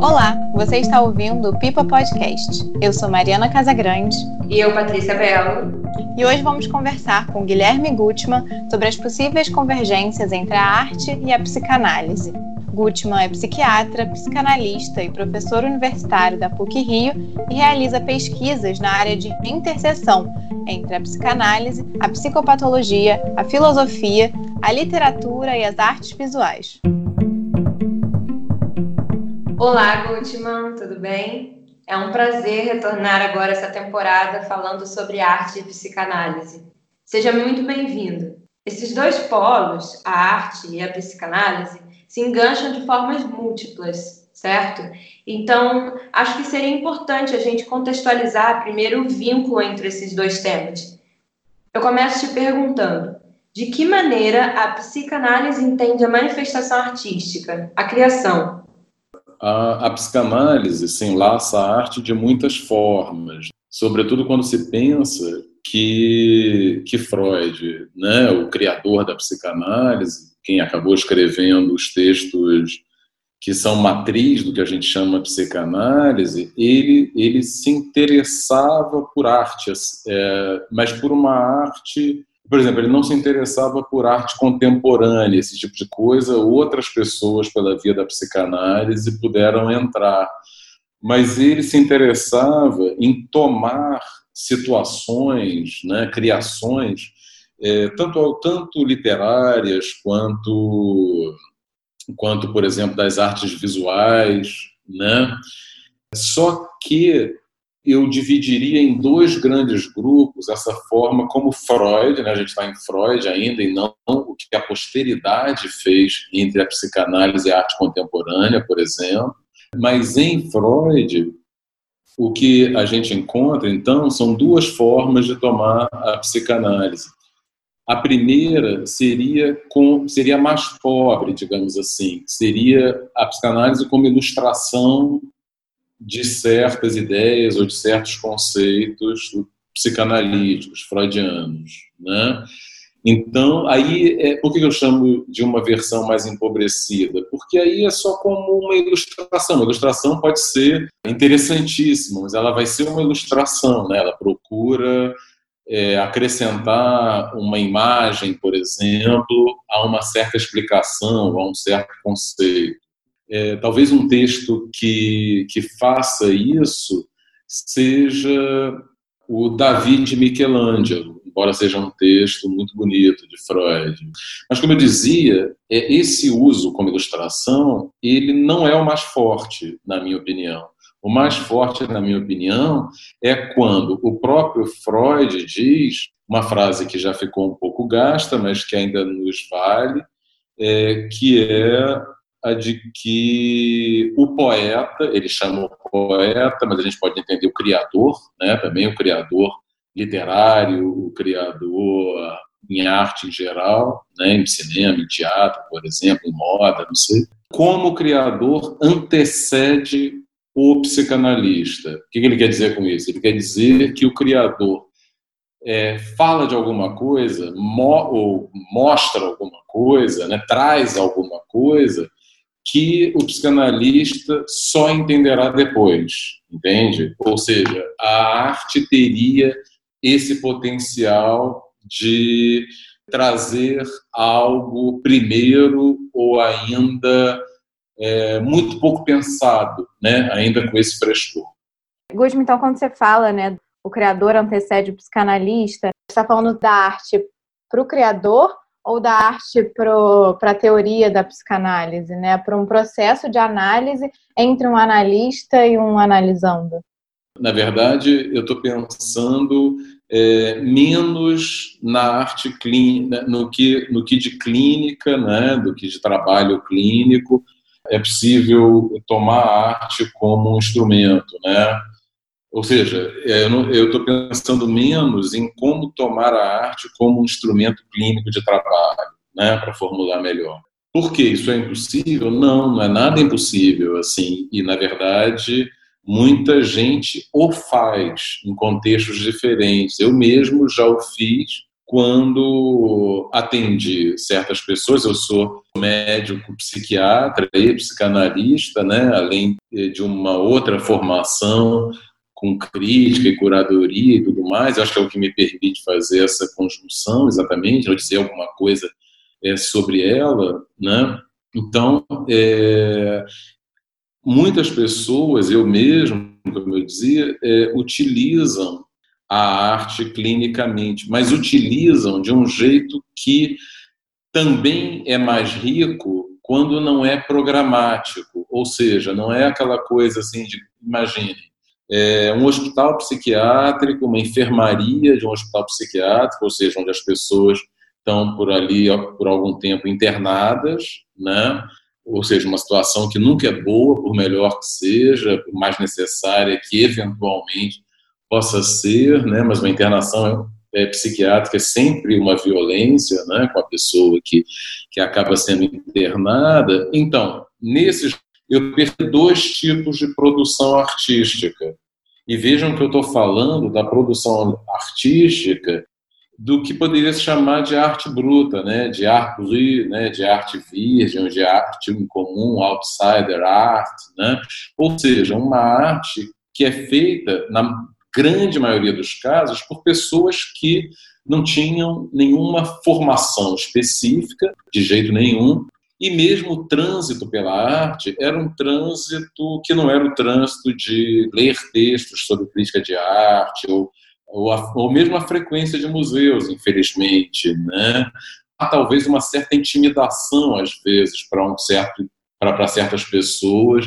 Olá, você está ouvindo o Pipa Podcast. Eu sou Mariana Casagrande. E eu, Patrícia Belo. E hoje vamos conversar com Guilherme Gutmann sobre as possíveis convergências entre a arte e a psicanálise. Gutmann é psiquiatra, psicanalista e professor universitário da PUC Rio e realiza pesquisas na área de interseção entre a psicanálise, a psicopatologia, a filosofia, a literatura e as artes visuais. Olá, Gutmann, tudo bem? É um prazer retornar agora essa temporada falando sobre arte e psicanálise. Seja muito bem-vindo. Esses dois polos, a arte e a psicanálise, se engancham de formas múltiplas, certo? Então, acho que seria importante a gente contextualizar primeiro o vínculo entre esses dois temas. Eu começo te perguntando: de que maneira a psicanálise entende a manifestação artística, a criação? A, a psicanálise se enlaça à arte de muitas formas, sobretudo quando se pensa que, que Freud, né, o criador da psicanálise, quem acabou escrevendo os textos que são matriz do que a gente chama psicanálise, ele, ele se interessava por arte, é, mas por uma arte por exemplo, ele não se interessava por arte contemporânea, esse tipo de coisa. Outras pessoas, pela via da psicanálise, puderam entrar. Mas ele se interessava em tomar situações, né, criações, é, tanto, tanto literárias quanto, quanto, por exemplo, das artes visuais. Né? Só que eu dividiria em dois grandes grupos essa forma como Freud, né, a gente está em Freud ainda, e não o que a posteridade fez entre a psicanálise e a arte contemporânea, por exemplo. Mas em Freud, o que a gente encontra, então, são duas formas de tomar a psicanálise. A primeira seria com, seria mais pobre, digamos assim, seria a psicanálise como ilustração de certas ideias ou de certos conceitos psicanalíticos, freudianos, né? Então, aí, é, por que eu chamo de uma versão mais empobrecida? Porque aí é só como uma ilustração. Uma ilustração pode ser interessantíssima, mas ela vai ser uma ilustração, né? Ela procura é, acrescentar uma imagem, por exemplo, a uma certa explicação, a um certo conceito. É, talvez um texto que, que faça isso seja o Davi de Michelangelo, embora seja um texto muito bonito de Freud. Mas, como eu dizia, é, esse uso como ilustração, ele não é o mais forte, na minha opinião. O mais forte, na minha opinião, é quando o próprio Freud diz, uma frase que já ficou um pouco gasta, mas que ainda nos vale, é, que é a de que o poeta, ele chama o poeta, mas a gente pode entender o criador, né? também o criador literário, o criador em arte em geral, né? em cinema, em teatro, por exemplo, em moda, não sei. Como o criador antecede o psicanalista. O que ele quer dizer com isso? Ele quer dizer que o criador é, fala de alguma coisa, mo ou mostra alguma coisa, né? traz alguma coisa que o psicanalista só entenderá depois, entende? Ou seja, a arte teria esse potencial de trazer algo primeiro ou ainda é, muito pouco pensado, né? Ainda com esse frescor. Guzman, então, quando você fala, né, o criador antecede o psicanalista, está falando da arte para o criador ou da arte para a teoria da psicanálise, né? Para um processo de análise entre um analista e um analisando? Na verdade, eu estou pensando é, menos na arte clínica, no que, no que de clínica, né? Do que de trabalho clínico. É possível tomar a arte como um instrumento, né? Ou seja, é, eu estou pensando menos em como tomar a arte como um instrumento clínico de trabalho, né, para formular melhor. Por que isso é impossível? Não, não é nada impossível, assim. E na verdade, muita gente o faz em contextos diferentes. Eu mesmo já o fiz quando atendi certas pessoas, eu sou médico, psiquiatra e psicanalista, né, além de uma outra formação com crítica e curadoria e tudo mais, eu acho que é o que me permite fazer essa conjunção exatamente, ou dizer alguma coisa é, sobre ela, né? Então, é, muitas pessoas, eu mesmo, como eu dizia, é, utilizam a arte clinicamente, mas utilizam de um jeito que também é mais rico quando não é programático, ou seja, não é aquela coisa assim de, imagine, é um hospital psiquiátrico, uma enfermaria de um hospital psiquiátrico, ou seja, onde as pessoas estão por ali por algum tempo internadas, né? ou seja, uma situação que nunca é boa, por melhor que seja, por mais necessária que eventualmente possa ser, né, mas uma internação é, psiquiátrica é sempre uma violência, né, com a pessoa que, que acaba sendo internada. Então, nesses, eu percebo dois tipos de produção artística. E vejam que eu estou falando da produção artística do que poderia se chamar de arte bruta, né, de arte né, de arte virgem, de arte incomum, outsider art, né, ou seja, uma arte que é feita na grande maioria dos casos, por pessoas que não tinham nenhuma formação específica, de jeito nenhum, e mesmo o trânsito pela arte era um trânsito que não era o trânsito de ler textos sobre crítica de arte ou, ou, a, ou mesmo a frequência de museus, infelizmente, né? Há talvez uma certa intimidação às vezes para um certo para certas pessoas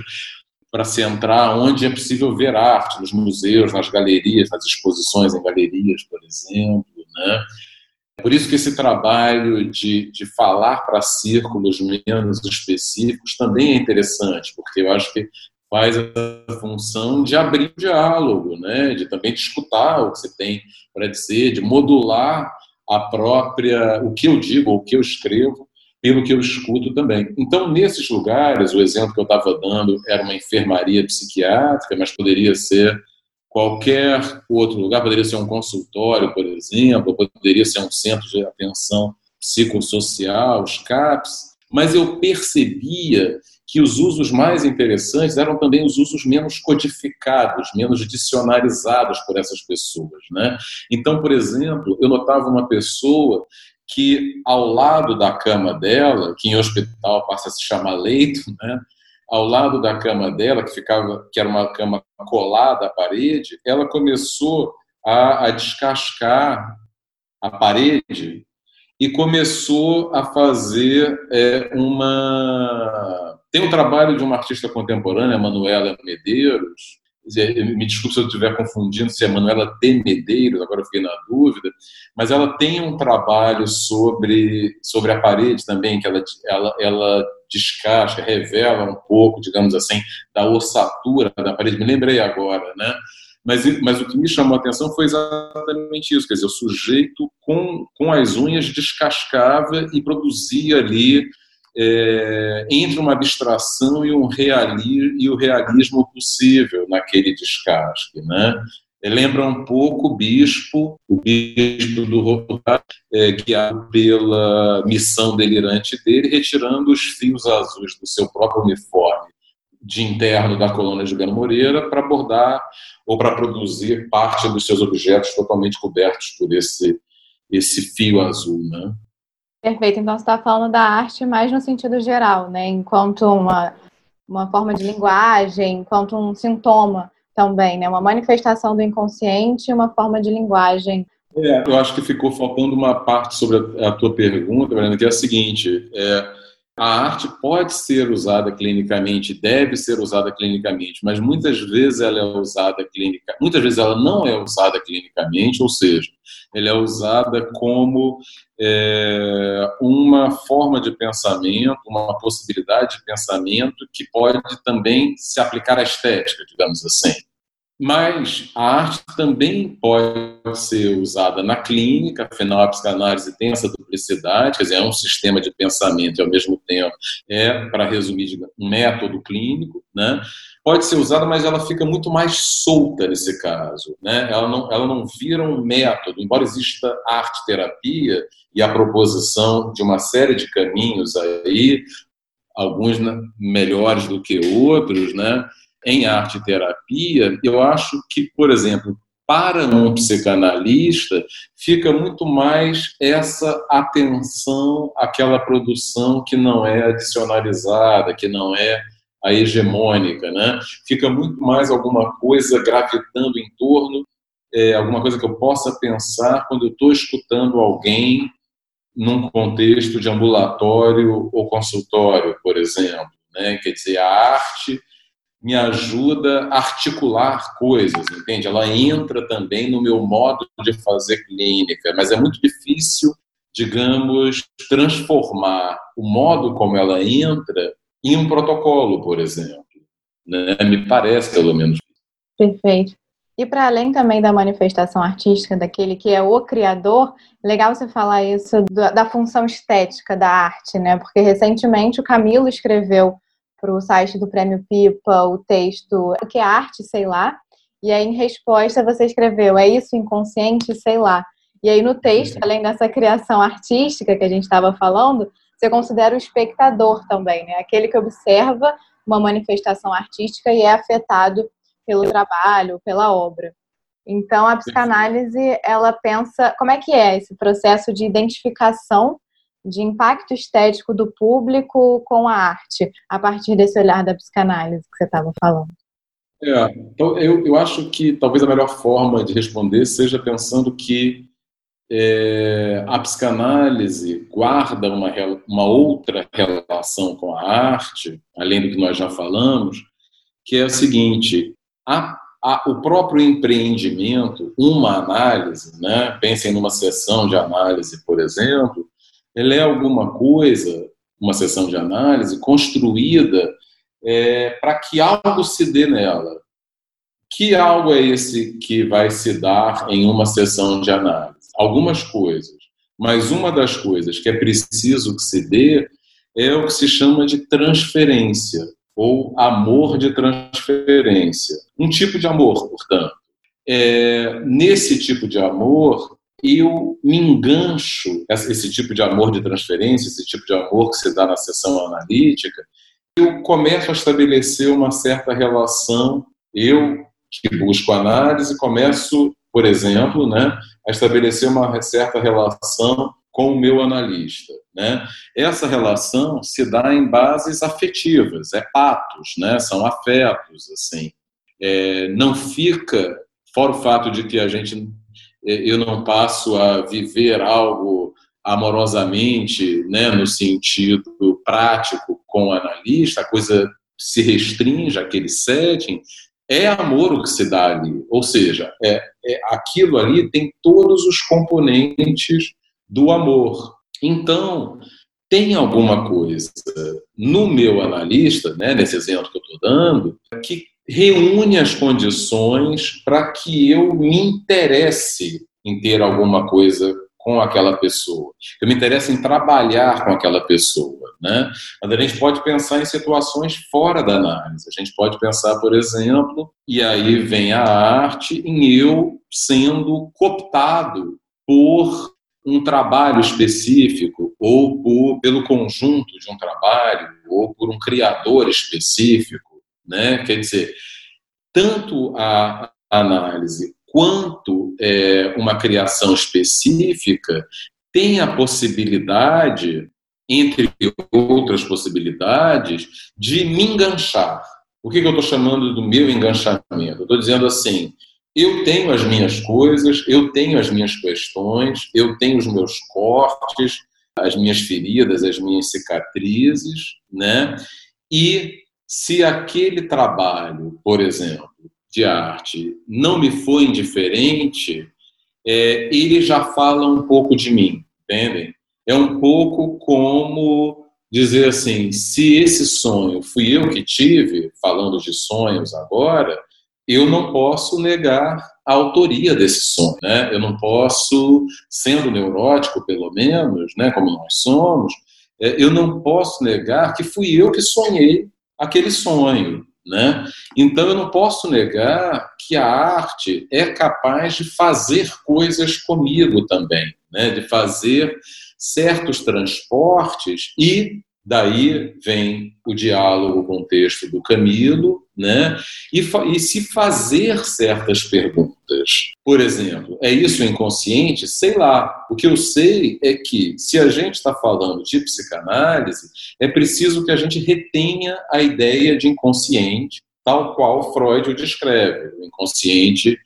para se entrar onde é possível ver arte, nos museus, nas galerias, nas exposições em galerias, por exemplo. Né? Por isso que esse trabalho de, de falar para círculos menos específicos também é interessante, porque eu acho que faz a função de abrir diálogo, né? de também escutar o que você tem para dizer, de modular a própria, o que eu digo, o que eu escrevo, pelo que eu escuto também. Então, nesses lugares, o exemplo que eu estava dando era uma enfermaria psiquiátrica, mas poderia ser qualquer outro lugar, poderia ser um consultório, por exemplo, poderia ser um centro de atenção psicossocial, os CAPS, mas eu percebia que os usos mais interessantes eram também os usos menos codificados, menos dicionarizados por essas pessoas. Né? Então, por exemplo, eu notava uma pessoa que ao lado da cama dela, que em hospital passa a se chamar leito, né? ao lado da cama dela, que ficava, que era uma cama colada à parede, ela começou a, a descascar a parede e começou a fazer é, uma. Tem um trabalho de uma artista contemporânea, Manuela Medeiros, me desculpe se eu estiver confundindo se é Manuela T. Medeiros, agora eu fiquei na dúvida, mas ela tem um trabalho sobre, sobre a parede também, que ela, ela, ela descasca, revela um pouco, digamos assim, da ossatura da parede. Me lembrei agora, né? Mas, mas o que me chamou a atenção foi exatamente isso, quer dizer, o sujeito com, com as unhas descascava e produzia ali é, entre uma abstração e, um reali e o realismo possível naquele descasque. Né? Lembra um pouco o bispo, o bispo do Rotar, é, guiado pela missão delirante dele, retirando os fios azuis do seu próprio uniforme de interno da colônia de Gano Moreira para bordar ou para produzir parte dos seus objetos totalmente cobertos por esse, esse fio azul. Né? Perfeito. Então, você está falando da arte mais no sentido geral, né? Enquanto uma, uma forma de linguagem, enquanto um sintoma também, né? Uma manifestação do inconsciente e uma forma de linguagem. É, eu acho que ficou faltando uma parte sobre a, a tua pergunta, Mariana, que é a seguinte. É, a arte pode ser usada clinicamente, deve ser usada clinicamente, mas muitas vezes ela é usada clinica, muitas vezes ela não é usada clinicamente, ou seja, ela é usada como é, uma forma de pensamento, uma possibilidade de pensamento que pode também se aplicar à estética, digamos assim. Mas a arte também pode ser usada na clínica, afinal a psicanálise tem essa duplicidade, quer dizer, é um sistema de pensamento e ao mesmo tempo é, para resumir, um método clínico, né? Pode ser usada, mas ela fica muito mais solta nesse caso, né? Ela não, ela não vira um método, embora exista arte-terapia e a proposição de uma série de caminhos aí, alguns né, melhores do que outros, né? Em arte terapia, eu acho que, por exemplo, para um psicanalista, fica muito mais essa atenção àquela produção que não é adicionalizada, que não é a hegemônica, né? Fica muito mais alguma coisa gravitando em torno, é, alguma coisa que eu possa pensar quando eu estou escutando alguém num contexto de ambulatório ou consultório, por exemplo, né? Quer dizer, a arte me ajuda a articular coisas, entende? Ela entra também no meu modo de fazer clínica, mas é muito difícil, digamos, transformar o modo como ela entra em um protocolo, por exemplo. Né? Me parece, pelo menos. Perfeito. E para além também da manifestação artística daquele que é o criador, legal você falar isso da função estética da arte, né? Porque recentemente o Camilo escreveu para o site do Prêmio Pipa o texto O que é arte, sei lá. E aí, em resposta, você escreveu: É isso inconsciente, sei lá. E aí, no texto, uhum. além dessa criação artística que a gente estava falando, você considera o espectador também, né? Aquele que observa uma manifestação artística e é afetado pelo trabalho, pela obra. Então, a psicanálise, ela pensa como é que é esse processo de identificação de impacto estético do público com a arte, a partir desse olhar da psicanálise que você estava falando? É, então eu, eu acho que talvez a melhor forma de responder seja pensando que é, a psicanálise guarda uma, uma outra relação com a arte, além do que nós já falamos, que é o seguinte: a, a, o próprio empreendimento, uma análise, né? pensem numa sessão de análise, por exemplo, ela é alguma coisa, uma sessão de análise, construída é, para que algo se dê nela. Que algo é esse que vai se dar em uma sessão de análise? Algumas coisas. Mas uma das coisas que é preciso que se dê é o que se chama de transferência, ou amor de transferência. Um tipo de amor, portanto. É, nesse tipo de amor, eu me engancho, esse tipo de amor de transferência, esse tipo de amor que se dá na sessão analítica, eu começo a estabelecer uma certa relação, eu que busco análise, começo, por exemplo, né, a estabelecer uma certa relação com o meu analista. Né? Essa relação se dá em bases afetivas, é patos, né? são afetos. assim. É, não fica, fora o fato de que a gente eu não passo a viver algo amorosamente, né, no sentido prático com o analista, a coisa se restringe àquele setting, é amor o que se dá ali. Ou seja, é, é, aquilo ali tem todos os componentes do amor. Então, tem alguma coisa no meu analista, né, nesse exemplo que eu estou dando, que reúne as condições para que eu me interesse em ter alguma coisa com aquela pessoa. Eu me interesso em trabalhar com aquela pessoa, né? Mas a gente pode pensar em situações fora da análise. A gente pode pensar, por exemplo, e aí vem a arte em eu sendo cooptado por um trabalho específico ou por, pelo conjunto de um trabalho ou por um criador específico né? Quer dizer, tanto a análise quanto é, uma criação específica tem a possibilidade, entre outras possibilidades, de me enganchar. O que, que eu estou chamando do meu enganchamento? Eu estou dizendo assim: eu tenho as minhas coisas, eu tenho as minhas questões, eu tenho os meus cortes, as minhas feridas, as minhas cicatrizes, né? E se aquele trabalho, por exemplo, de arte não me foi indiferente, é, ele já fala um pouco de mim, entendem? É um pouco como dizer assim: se esse sonho fui eu que tive, falando de sonhos agora, eu não posso negar a autoria desse sonho, né? Eu não posso, sendo neurótico pelo menos, né, como nós somos, é, eu não posso negar que fui eu que sonhei aquele sonho, né? Então eu não posso negar que a arte é capaz de fazer coisas comigo também, né? De fazer certos transportes e Daí vem o diálogo com o texto do Camilo, né? E, e, se fazer certas perguntas. Por exemplo, é isso inconsciente? Sei lá. O que eu sei é que, se a gente está falando de psicanálise, é preciso que a gente retenha a ideia de inconsciente, tal qual Freud o descreve, o inconsciente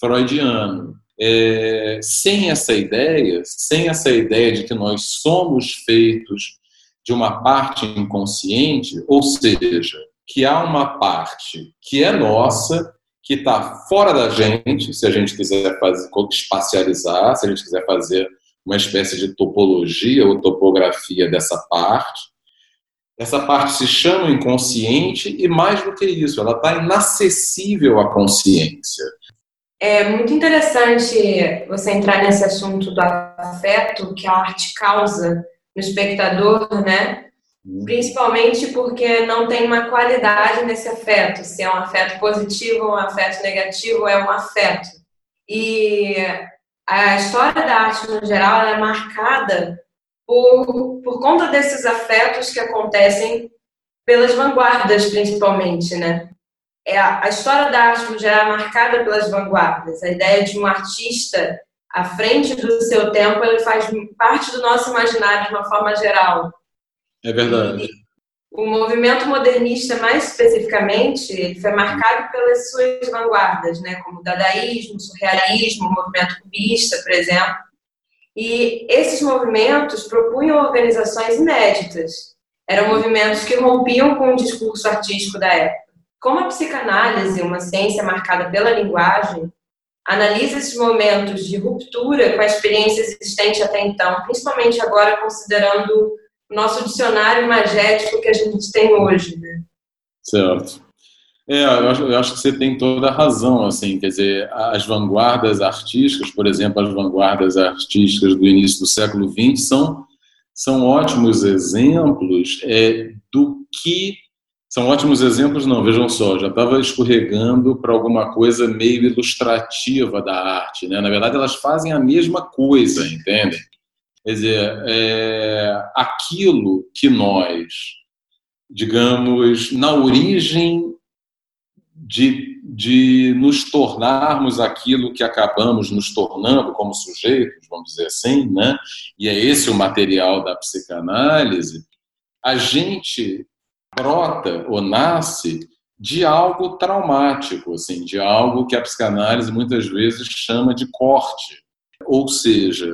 freudiano. É, sem essa ideia, sem essa ideia de que nós somos feitos de uma parte inconsciente, ou seja, que há uma parte que é nossa, que está fora da gente, se a gente quiser fazer, espacializar, se a gente quiser fazer uma espécie de topologia ou topografia dessa parte. Essa parte se chama inconsciente e, mais do que isso, ela está inacessível à consciência. É muito interessante você entrar nesse assunto do afeto que a arte causa no espectador, né? Uhum. Principalmente porque não tem uma qualidade nesse afeto, se é um afeto positivo ou um afeto negativo, é um afeto. E a história da arte no geral é marcada por, por conta desses afetos que acontecem pelas vanguardas, principalmente, né? É a, a história da arte no geral é marcada pelas vanguardas. A ideia de um artista à frente do seu tempo, ele faz parte do nosso imaginário de uma forma geral. É verdade. O movimento modernista, mais especificamente, ele foi marcado pelas suas vanguardas, né, como o dadaísmo, o surrealismo, o movimento cubista, por exemplo. E esses movimentos propunham organizações inéditas. Eram movimentos que rompiam com o discurso artístico da época. Como a psicanálise, uma ciência marcada pela linguagem, analisa esses momentos de ruptura com a experiência existente até então, principalmente agora considerando o nosso dicionário imagético que a gente tem hoje. Né? Certo. É, eu acho, eu acho, que você tem toda a razão, assim, quer dizer, as vanguardas artísticas, por exemplo, as vanguardas artísticas do início do século XX são, são ótimos exemplos é, do que são ótimos exemplos, não, vejam só, já estava escorregando para alguma coisa meio ilustrativa da arte. Né? Na verdade, elas fazem a mesma coisa, entendem? Quer dizer, é, aquilo que nós, digamos, na origem de, de nos tornarmos aquilo que acabamos nos tornando como sujeitos, vamos dizer assim, né? e é esse o material da psicanálise, a gente brota ou nasce de algo traumático, assim, de algo que a psicanálise muitas vezes chama de corte, ou seja,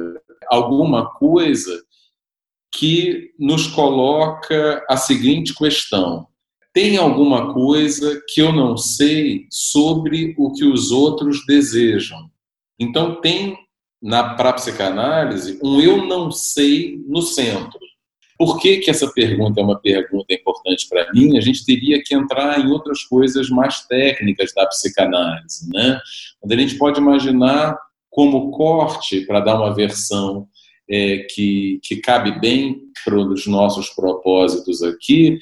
alguma coisa que nos coloca a seguinte questão: tem alguma coisa que eu não sei sobre o que os outros desejam? Então tem na para psicanálise um eu não sei no centro. Por que, que essa pergunta é uma pergunta importante para mim? A gente teria que entrar em outras coisas mais técnicas da psicanálise, né? Onde a gente pode imaginar como corte, para dar uma versão é, que, que cabe bem para os nossos propósitos aqui,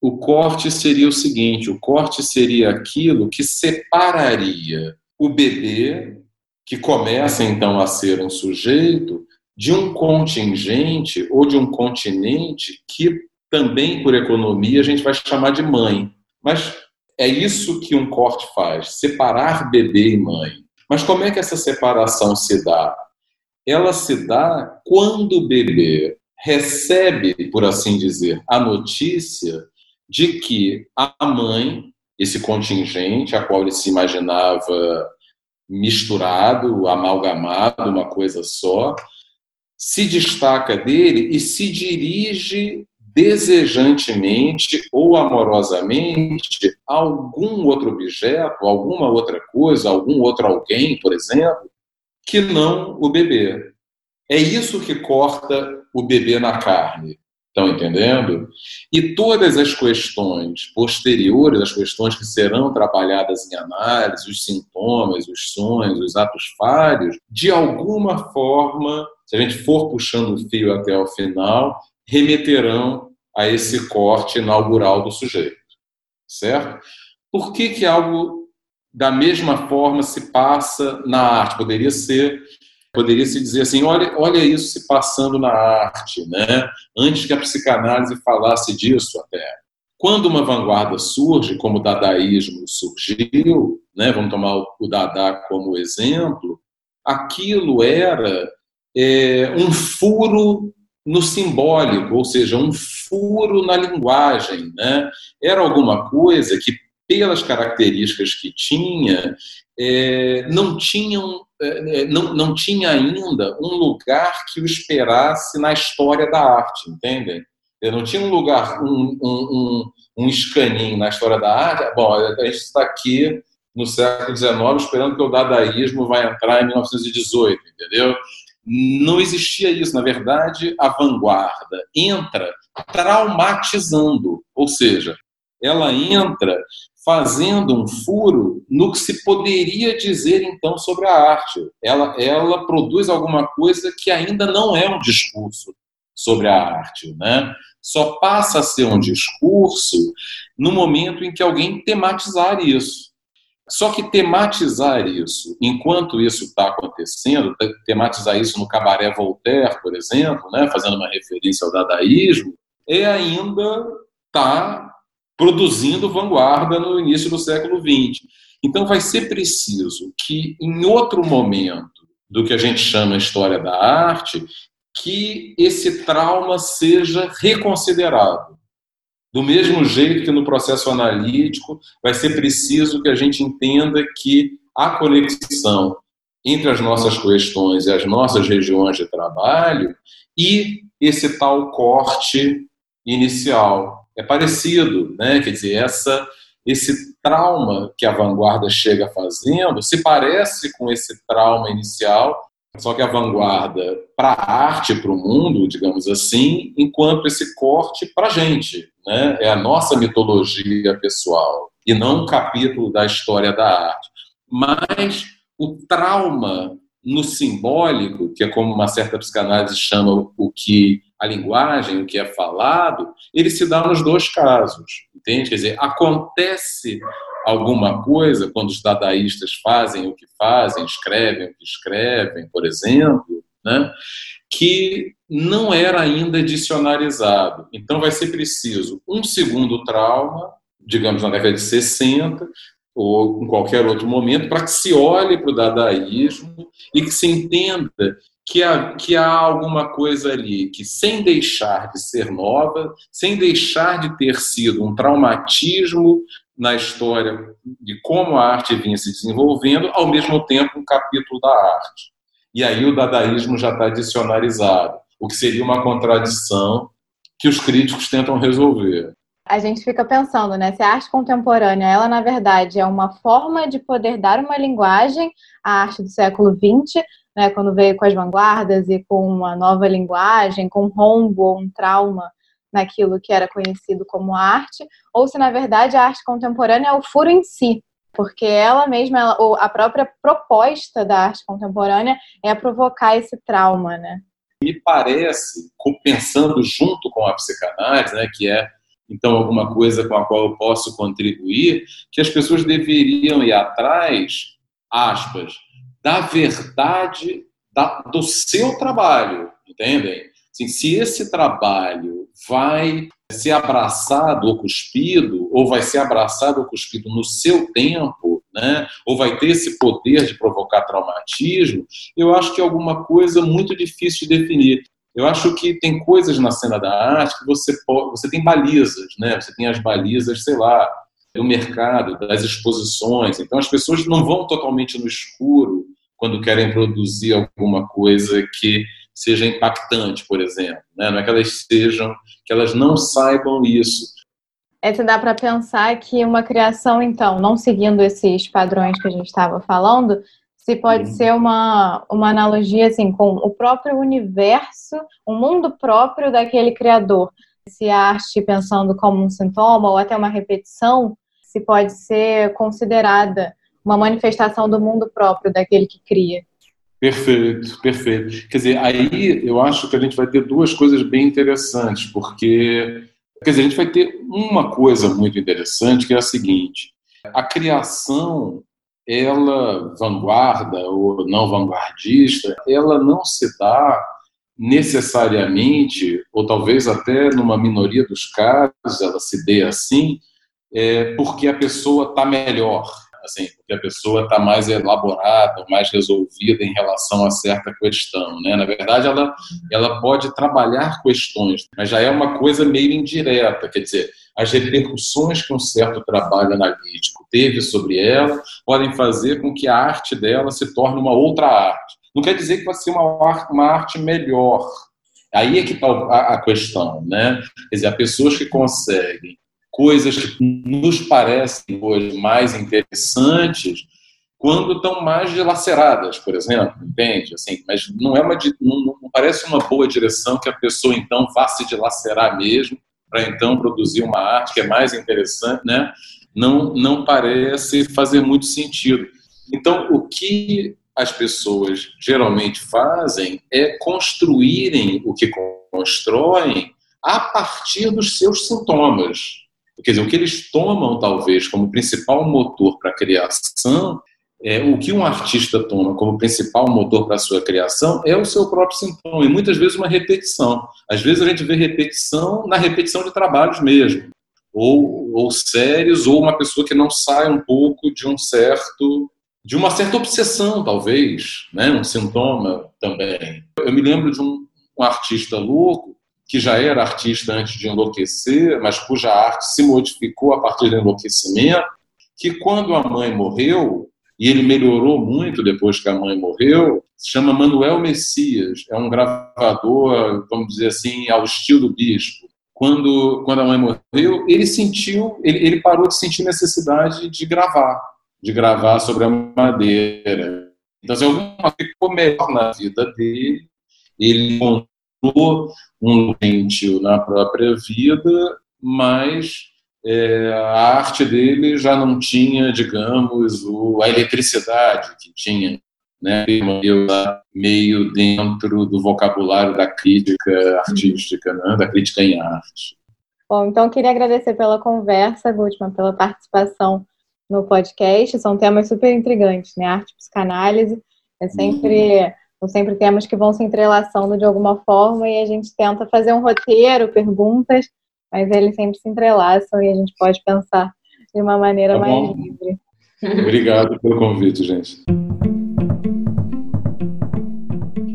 o corte seria o seguinte: o corte seria aquilo que separaria o bebê, que começa então a ser um sujeito, de um contingente ou de um continente que também, por economia, a gente vai chamar de mãe. Mas é isso que um corte faz: separar bebê e mãe. Mas como é que essa separação se dá? Ela se dá quando o bebê recebe, por assim dizer, a notícia de que a mãe, esse contingente a qual ele se imaginava misturado, amalgamado, uma coisa só, se destaca dele e se dirige desejantemente ou amorosamente a algum outro objeto, alguma outra coisa, algum outro alguém, por exemplo, que não o bebê. É isso que corta o bebê na carne. Estão entendendo? E todas as questões posteriores, as questões que serão trabalhadas em análise, os sintomas, os sonhos, os atos falhos, de alguma forma, se a gente for puxando o fio até o final, remeterão a esse corte inaugural do sujeito. Certo? Por que, que algo da mesma forma se passa na arte? Poderia ser poderia se dizer assim, olha, olha isso se passando na arte, né? Antes que a psicanálise falasse disso até. Quando uma vanguarda surge, como o dadaísmo surgiu, né? Vamos tomar o Dada como exemplo. Aquilo era é, um furo no simbólico, ou seja, um furo na linguagem, né? Era alguma coisa que pelas características que tinha, é, não, tinham, é, não, não tinha ainda um lugar que o esperasse na história da arte, entendem? Não tinha um lugar, um, um, um, um escaninho na história da arte. Bom, a gente está aqui no século XIX esperando que o dadaísmo vai entrar em 1918, entendeu? Não existia isso. Na verdade, a vanguarda entra traumatizando, ou seja, ela entra fazendo um furo no que se poderia dizer então sobre a arte. Ela, ela produz alguma coisa que ainda não é um discurso sobre a arte, né? Só passa a ser um discurso no momento em que alguém tematizar isso. Só que tematizar isso, enquanto isso está acontecendo, tematizar isso no Cabaré Voltaire, por exemplo, né, fazendo uma referência ao dadaísmo, é ainda tá produzindo vanguarda no início do século XX. Então, vai ser preciso que, em outro momento do que a gente chama história da arte, que esse trauma seja reconsiderado. Do mesmo jeito que no processo analítico, vai ser preciso que a gente entenda que a conexão entre as nossas questões e as nossas regiões de trabalho e esse tal corte inicial, é parecido, né? Quer dizer, essa esse trauma que a vanguarda chega fazendo se parece com esse trauma inicial, só que a vanguarda para a arte, para o mundo, digamos assim, enquanto esse corte para a gente, né? É a nossa mitologia pessoal e não um capítulo da história da arte. Mas o trauma no simbólico, que é como uma certa psicanálise chama o que a linguagem, o que é falado, ele se dá nos dois casos, entende? Quer dizer, acontece alguma coisa quando os dadaístas fazem o que fazem, escrevem o que escrevem, por exemplo, né? que não era ainda dicionarizado. Então vai ser preciso um segundo trauma, digamos na década de 60, ou em qualquer outro momento, para que se olhe para o dadaísmo e que se entenda que há, que há alguma coisa ali que, sem deixar de ser nova, sem deixar de ter sido um traumatismo na história de como a arte vinha se desenvolvendo, ao mesmo tempo um capítulo da arte. E aí o dadaísmo já está dicionarizado, o que seria uma contradição que os críticos tentam resolver. A gente fica pensando, né? Se a arte contemporânea, ela na verdade é uma forma de poder dar uma linguagem à arte do século XX, né, quando veio com as vanguardas e com uma nova linguagem, com um rombo ou um trauma naquilo que era conhecido como arte, ou se na verdade a arte contemporânea é o furo em si, porque ela mesma, ela, ou a própria proposta da arte contemporânea é provocar esse trauma, né? Me parece, pensando junto com a psicanálise, né, que é então alguma coisa com a qual eu posso contribuir, que as pessoas deveriam ir atrás, aspas, da verdade da, do seu trabalho, entendem? Assim, se esse trabalho vai ser abraçado ou cuspido, ou vai ser abraçado ou cuspido no seu tempo, né? ou vai ter esse poder de provocar traumatismo, eu acho que é alguma coisa muito difícil de definir. Eu acho que tem coisas na cena da arte que você pode, você tem balizas, né? Você tem as balizas, sei lá, do mercado, das exposições. Então as pessoas não vão totalmente no escuro quando querem produzir alguma coisa que seja impactante, por exemplo. Né? Não é que elas sejam, que elas não saibam isso. É se dá para pensar que uma criação, então, não seguindo esses padrões que a gente estava falando, se pode uhum. ser uma, uma analogia assim com o próprio universo, o mundo próprio daquele criador. se a arte, pensando como um sintoma ou até uma repetição, se pode ser considerada uma manifestação do mundo próprio daquele que cria. Perfeito, perfeito. Quer dizer, aí eu acho que a gente vai ter duas coisas bem interessantes, porque, quer dizer, a gente vai ter uma coisa muito interessante que é a seguinte: a criação, ela vanguarda ou não vanguardista, ela não se dá necessariamente, ou talvez até numa minoria dos casos, ela se dê assim, é, porque a pessoa está melhor assim, porque a pessoa está mais elaborada, mais resolvida em relação a certa questão, né? Na verdade, ela, ela pode trabalhar questões, mas já é uma coisa meio indireta, quer dizer, as repercussões que um certo trabalho analítico teve sobre ela podem fazer com que a arte dela se torne uma outra arte. Não quer dizer que vai ser uma arte, uma arte melhor. Aí é que está a, a questão, né? Quer dizer, há pessoas que conseguem coisas que nos parecem hoje mais interessantes quando estão mais dilaceradas, por exemplo, entende? Assim, mas não é uma não, não parece uma boa direção que a pessoa então vá se dilacerar mesmo para então produzir uma arte que é mais interessante, né? Não não parece fazer muito sentido. Então, o que as pessoas geralmente fazem é construírem o que constroem a partir dos seus sintomas. Quer dizer, o que eles tomam, talvez, como principal motor para a criação, é, o que um artista toma como principal motor para a sua criação é o seu próprio sintoma, e muitas vezes uma repetição. Às vezes a gente vê repetição na repetição de trabalhos mesmo, ou, ou séries, ou uma pessoa que não sai um pouco de um certo de uma certa obsessão, talvez, né? um sintoma também. Eu me lembro de um, um artista louco que já era artista antes de enlouquecer, mas cuja arte se modificou a partir do enlouquecimento, que quando a mãe morreu, e ele melhorou muito depois que a mãe morreu, se chama Manuel Messias, é um gravador, vamos dizer assim, ao estilo bispo. Quando, quando a mãe morreu, ele sentiu, ele, ele parou de sentir necessidade de gravar, de gravar sobre a madeira. Então, assim, alguma coisa ficou melhor na vida dele, ele um gentil na própria vida, mas é, a arte dele já não tinha, digamos, o, a eletricidade que tinha, né, meio dentro do vocabulário da crítica artística, né, da crítica em arte. Bom, então queria agradecer pela conversa, Gutmann, pela participação no podcast. São temas super intrigantes, né? Arte e psicanálise. É sempre uhum. São sempre temas que vão se entrelaçando de alguma forma e a gente tenta fazer um roteiro, perguntas, mas eles sempre se entrelaçam e a gente pode pensar de uma maneira tá mais livre. Obrigado pelo convite, gente.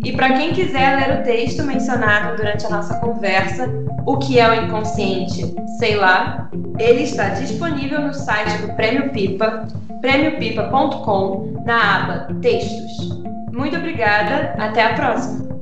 E para quem quiser ler o texto mencionado durante a nossa conversa, O que é o inconsciente? Sei lá, ele está disponível no site do Prêmio Pipa, prêmiopipa.com, na aba Textos. Muito obrigada, até a próxima!